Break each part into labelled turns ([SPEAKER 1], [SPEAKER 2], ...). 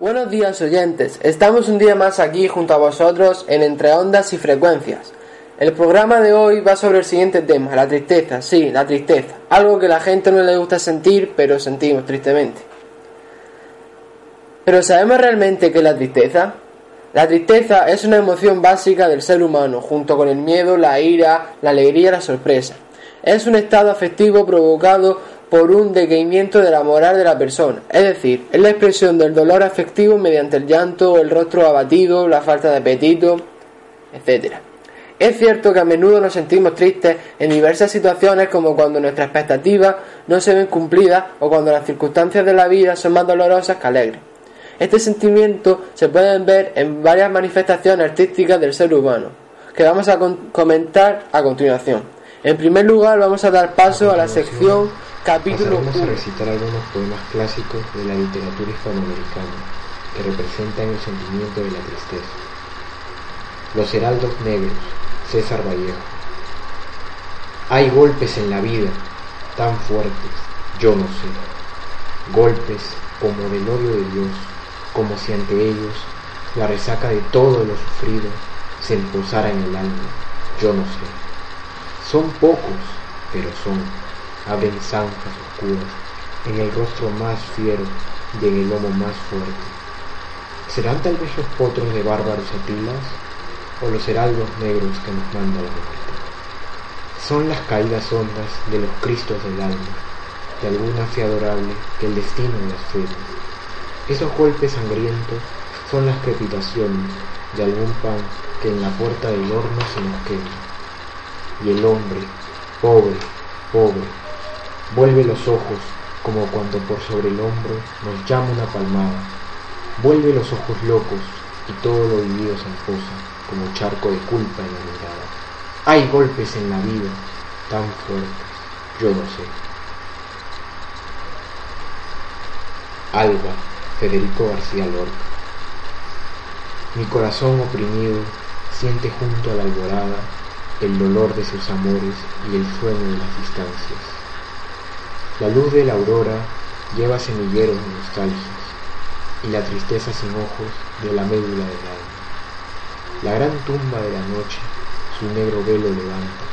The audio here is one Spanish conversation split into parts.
[SPEAKER 1] Buenos días oyentes, estamos un día más aquí junto a vosotros en Entre Ondas y Frecuencias. El programa de hoy va sobre el siguiente tema, la tristeza, sí, la tristeza, algo que a la gente no le gusta sentir, pero sentimos tristemente. Pero ¿sabemos realmente qué es la tristeza? La tristeza es una emoción básica del ser humano, junto con el miedo, la ira, la alegría y la sorpresa. Es un estado afectivo provocado por un decaimiento de la moral de la persona, es decir, es la expresión del dolor afectivo mediante el llanto, el rostro abatido, la falta de apetito, etc. Es cierto que a menudo nos sentimos tristes en diversas situaciones como cuando nuestras expectativas no se ven cumplidas o cuando las circunstancias de la vida son más dolorosas que alegres. Este sentimiento se puede ver en varias manifestaciones artísticas del ser humano, que vamos a comentar a continuación. En primer lugar, vamos a dar paso a la sección Capítulo
[SPEAKER 2] a recitar algunos poemas clásicos de la literatura hispanoamericana que representan el sentimiento de la tristeza. Los Heraldos Negros, César Vallejo. Hay golpes en la vida tan fuertes, yo no sé. Golpes como del odio de Dios, como si ante ellos la resaca de todo lo sufrido se posara en el alma, yo no sé. Son pocos, pero son abren zanjas oscuras en el rostro más fiero y en el lomo más fuerte. ¿Serán tal vez los potros de bárbaros atilas o los heraldos negros que nos manda la muerte? Son las caídas hondas de los cristos del alma, de alguna fe adorable que el destino cede. Esos golpes sangrientos son las crepitaciones de algún pan que en la puerta del horno se nos quema. Y el hombre, pobre, pobre, Vuelve los ojos como cuando por sobre el hombro nos llama una palmada. Vuelve los ojos locos y todo lo vivido se emposa como charco de culpa en la mirada. Hay golpes en la vida tan fuertes, yo no sé. Alba, Federico García Lorca. Mi corazón oprimido siente junto a la alborada el dolor de sus amores y el sueño de las distancias. La luz de la aurora lleva semilleros de y la tristeza sin ojos de la médula del alma. La gran tumba de la noche su negro velo levanta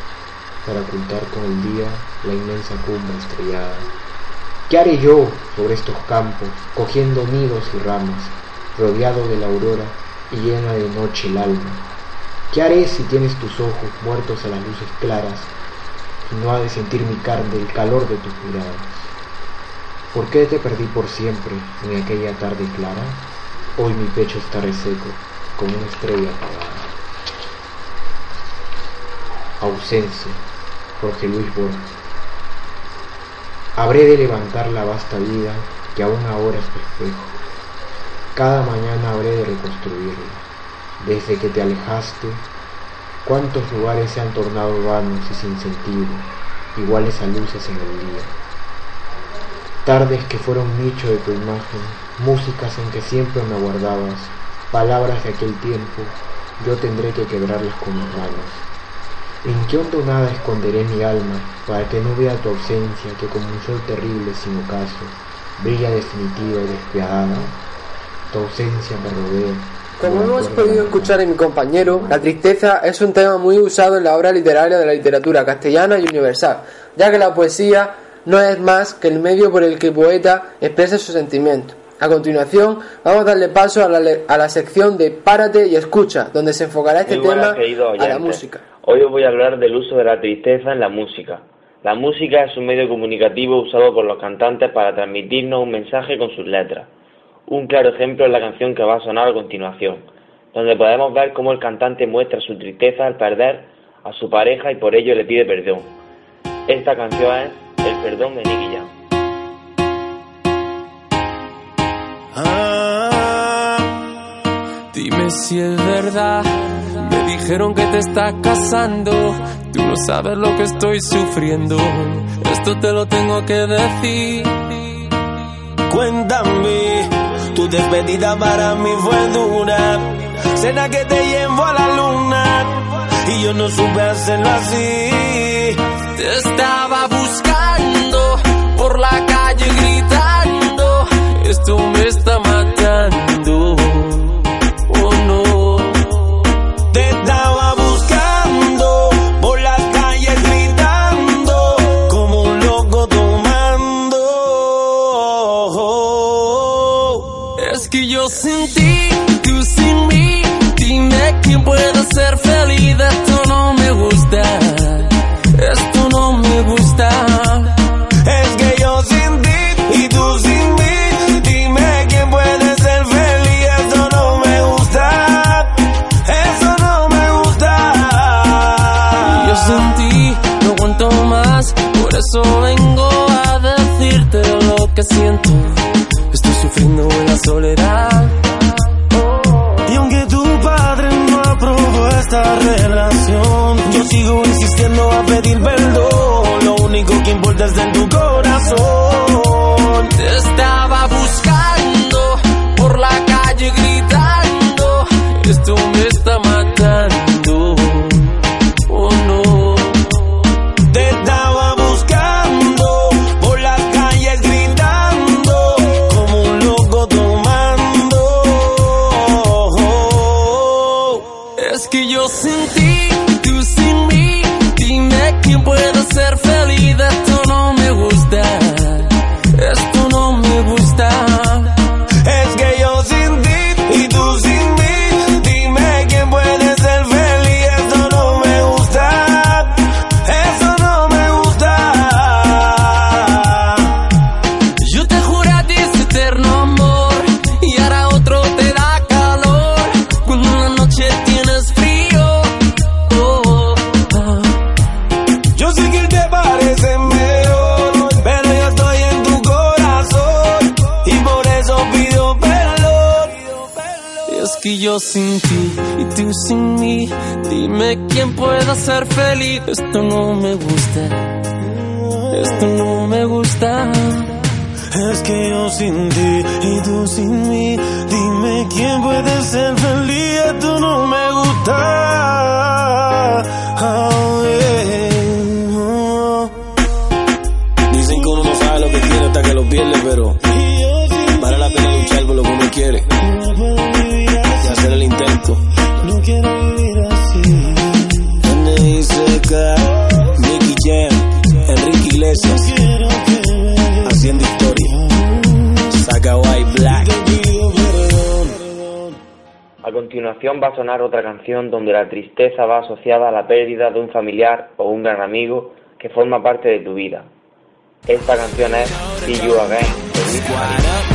[SPEAKER 2] para ocultar con el día la inmensa cumbre estrellada. ¿Qué haré yo sobre estos campos, cogiendo nidos y ramas, rodeado de la aurora y llena de noche el alma? ¿Qué haré si tienes tus ojos muertos a las luces claras no ha de sentir mi carne el calor de tus miradas. ¿Por qué te perdí por siempre en aquella tarde clara? Hoy mi pecho está reseco como una estrella apagada. Ausencia, Jorge Luis Borges. Habré de levantar la vasta vida que aún ahora es tu espejo. Cada mañana habré de reconstruirla. Desde que te alejaste, Cuántos lugares se han tornado vanos y sin sentido, iguales a luces en el día. Tardes que fueron nicho de tu imagen, músicas en que siempre me guardabas, palabras de aquel tiempo, yo tendré que quebrarlas con mis manos. ¿En qué hondo nada esconderé mi alma para que no vea tu ausencia que como un sol terrible sin ocaso brilla definitiva y despiadada? Tu ausencia me rodea
[SPEAKER 1] como hemos podido escuchar en mi compañero, la tristeza es un tema muy usado en la obra literaria de la literatura castellana y universal, ya que la poesía no es más que el medio por el que el poeta expresa sus sentimientos. A continuación, vamos a darle paso a la, a la sección de Párate y escucha, donde se enfocará este tema a la música.
[SPEAKER 3] Hoy os voy a hablar del uso de la tristeza en la música. La música es un medio comunicativo usado por los cantantes para transmitirnos un mensaje con sus letras. Un claro ejemplo es la canción que va a sonar a continuación, donde podemos ver cómo el cantante muestra su tristeza al perder a su pareja y por ello le pide perdón. Esta canción es El perdón de Nicky
[SPEAKER 4] ah, Dime si es verdad. Me dijeron que te estás casando. Tú no sabes lo que estoy sufriendo. Esto te lo tengo que decir.
[SPEAKER 5] Cuéntame, despedida para mí fue dura. Cena que te llevo a la luna. Y yo no supe hacerlo así.
[SPEAKER 4] Te estaba buscando por la calle gritando. Esto me está Es que yo sin ti, tú sin mí. Dime quién puede ser feliz. Esto no me gusta. Esto no me gusta.
[SPEAKER 5] Es que yo sin ti y tú sin mí. Dime quién puede ser feliz. Eso no me gusta. Eso no me gusta.
[SPEAKER 4] Yo sin ti no aguanto más. Por eso vengo a decirte lo que siento. Estoy sufriendo en la soledad.
[SPEAKER 5] Y aunque tu padre no aprobó esta relación, yo sigo insistiendo a pedir perdón. Lo único que importa es en tu corazón.
[SPEAKER 4] Te estaba buscando por la calle gritando. Esto me Que yo sin ti
[SPEAKER 5] y tú sin mí, dime quién puede ser feliz.
[SPEAKER 4] Esto no me gusta, esto no me gusta.
[SPEAKER 5] Es que yo sin ti y tú sin mí, dime quién puede ser feliz. Esto no me gusta. Oh, yeah. Oh. Dicen que uno no sabe lo que tiene hasta que lo pierde, pero vale la pena luchar por lo que uno quiere quiero vivir así. N.I.C.K. Nicky Jam, Enrique Iglesias, haciendo historia. Saca White Black.
[SPEAKER 3] A continuación va a sonar otra canción donde la tristeza va asociada a la pérdida de un familiar o un gran amigo que forma parte de tu vida. Esta canción es See You Again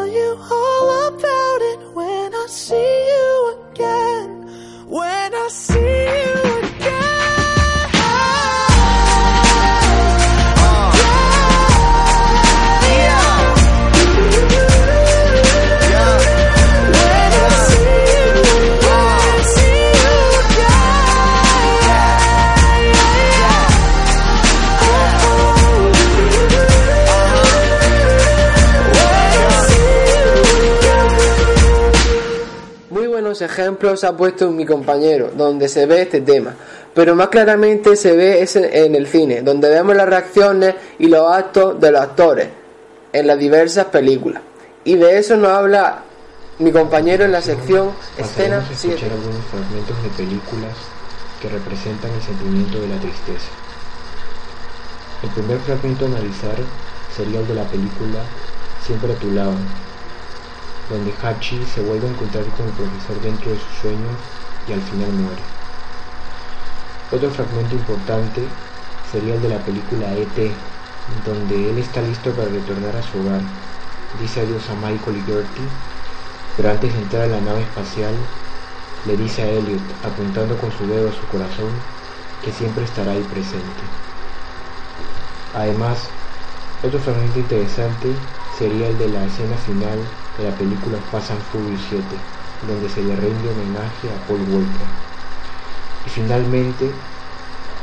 [SPEAKER 1] Ejemplos ha puesto mi compañero, donde se ve este tema, pero más claramente se ve ese en el cine, donde vemos las reacciones y los actos de los actores en las diversas películas. Y de eso nos habla mi compañero en la sección Escena
[SPEAKER 2] Pasaremos a escuchar
[SPEAKER 1] 7.
[SPEAKER 2] algunos fragmentos de películas que representan el sentimiento de la tristeza. El primer fragmento a analizar sería el de la película Siempre a tu lado, donde Hachi se vuelve a encontrar con el profesor dentro de sus sueños y al final muere. Otro fragmento importante sería el de la película E.T., donde él está listo para retornar a su hogar, dice adiós a Michael y Gertie, pero antes de entrar a la nave espacial, le dice a Elliot, apuntando con su dedo a su corazón, que siempre estará ahí presente. Además, otro fragmento interesante sería el de la escena final de la película Fast and Furious 7, donde se le rinde homenaje a Paul Walker. Y finalmente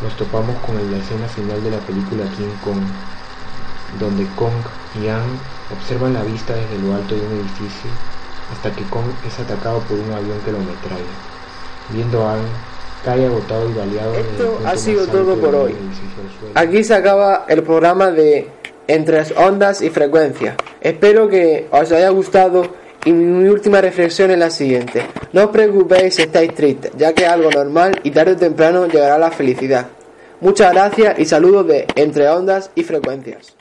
[SPEAKER 2] nos topamos con la escena final de la película King Kong, donde Kong y Ang observan la vista desde lo alto de un edificio hasta que Kong es atacado por un avión que lo metralla. Viendo a Ang, cae agotado y baleado
[SPEAKER 1] Esto ha sido todo por hoy. Aquí se acaba el programa de Entre ondas y frecuencias. Espero que os haya gustado y mi última reflexión es la siguiente. No os preocupéis si estáis tristes, ya que es algo normal y tarde o temprano llegará la felicidad. Muchas gracias y saludos de Entre ondas y frecuencias.